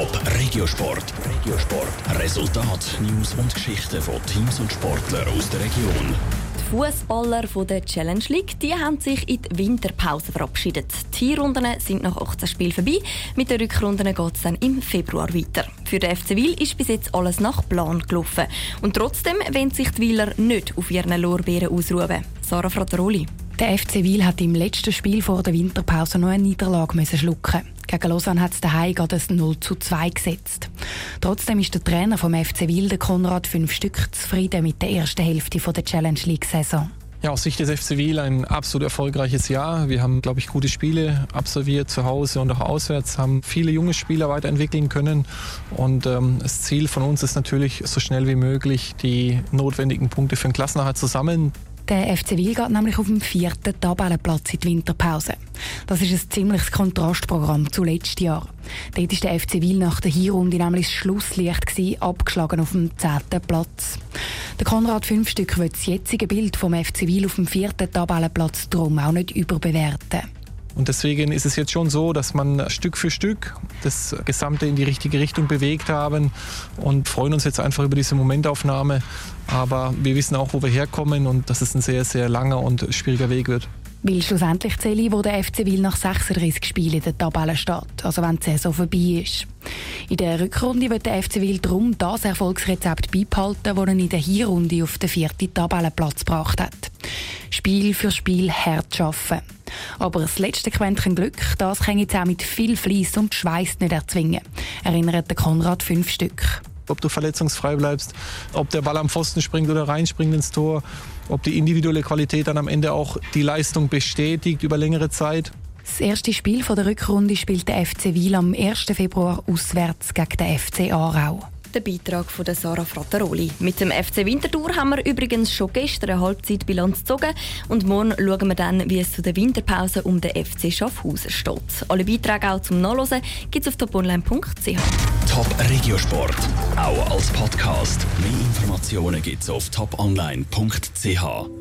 Top Regiosport. Regiosport. Resultat, News und Geschichten von Teams und Sportlern aus der Region. Die Fußballer der Challenge League die haben sich in die Winterpause verabschiedet. Die Runden sind nach 18 Spielen vorbei. Mit den Rückrunden geht es dann im Februar weiter. Für den FC Wil ist bis jetzt alles nach Plan gelaufen. Und trotzdem wollen sich die Wiler nicht auf ihren Lorbeeren ausruhen. Sarah Frattaroli. Der FC Wil hat im letzten Spiel vor der Winterpause noch eine Niederlage müssen schlucken. Gegen Lausanne hat es daheim gerade ein 0 zu 2 gesetzt. Trotzdem ist der Trainer vom FC Wil, der Konrad, fünf Stück zufrieden mit der ersten Hälfte der Challenge League Saison. Ja, aus Sicht des FC Wiel ein absolut erfolgreiches Jahr. Wir haben, glaube ich, gute Spiele absolviert zu Hause und auch auswärts, haben viele junge Spieler weiterentwickeln können. Und ähm, das Ziel von uns ist natürlich, so schnell wie möglich die notwendigen Punkte für den Klassenerhalt zu sammeln. Der FC Wil geht nämlich auf dem vierten Tabellenplatz in die Winterpause. Das ist ein ziemliches Kontrastprogramm zu letztes Jahr. Dort war der FC Wil nach der Hinrunde nämlich das Schlusslicht, gewesen, abgeschlagen auf dem zehnten Platz. Der Konrad Fünfstück wird das jetzige Bild vom FC Wil auf dem vierten Tabellenplatz drum auch nicht überbewerten. Und deswegen ist es jetzt schon so, dass man Stück für Stück das Gesamte in die richtige Richtung bewegt haben und freuen uns jetzt einfach über diese Momentaufnahme. Aber wir wissen auch, wo wir herkommen und dass es ein sehr, sehr langer und schwieriger Weg wird. Weil schlussendlich zähle wo der FC Wil nach 36 Spielen in der Tabelle steht, also wenn die Saison vorbei ist. In der Rückrunde wird der FC Wil darum das Erfolgsrezept beibehalten, das er in der Hinrunde auf den vierten Tabellenplatz gebracht hat. Spiel für Spiel hart arbeiten. Aber das letzte Quäntchen Glück, das kann jetzt auch mit viel Fleiss und Schweiß nicht erzwingen, erinnert der Konrad fünf Stück ob du verletzungsfrei bleibst, ob der Ball am Pfosten springt oder reinspringt ins Tor, ob die individuelle Qualität dann am Ende auch die Leistung bestätigt über längere Zeit. Das erste Spiel der Rückrunde spielt der FC Wiel am 1. Februar auswärts gegen den FC Aarau der Beitrag von Sarah Frattaroli. Mit dem FC Winterthur haben wir übrigens schon gestern eine Halbzeitbilanz gezogen und morgen schauen wir dann, wie es zu der Winterpause um den FC Schaffhausen steht. Alle Beiträge auch zum Nachlesen gibt es auf toponline.ch. Top Regiosport, auch als Podcast. Mehr Informationen gibt es auf toponline.ch.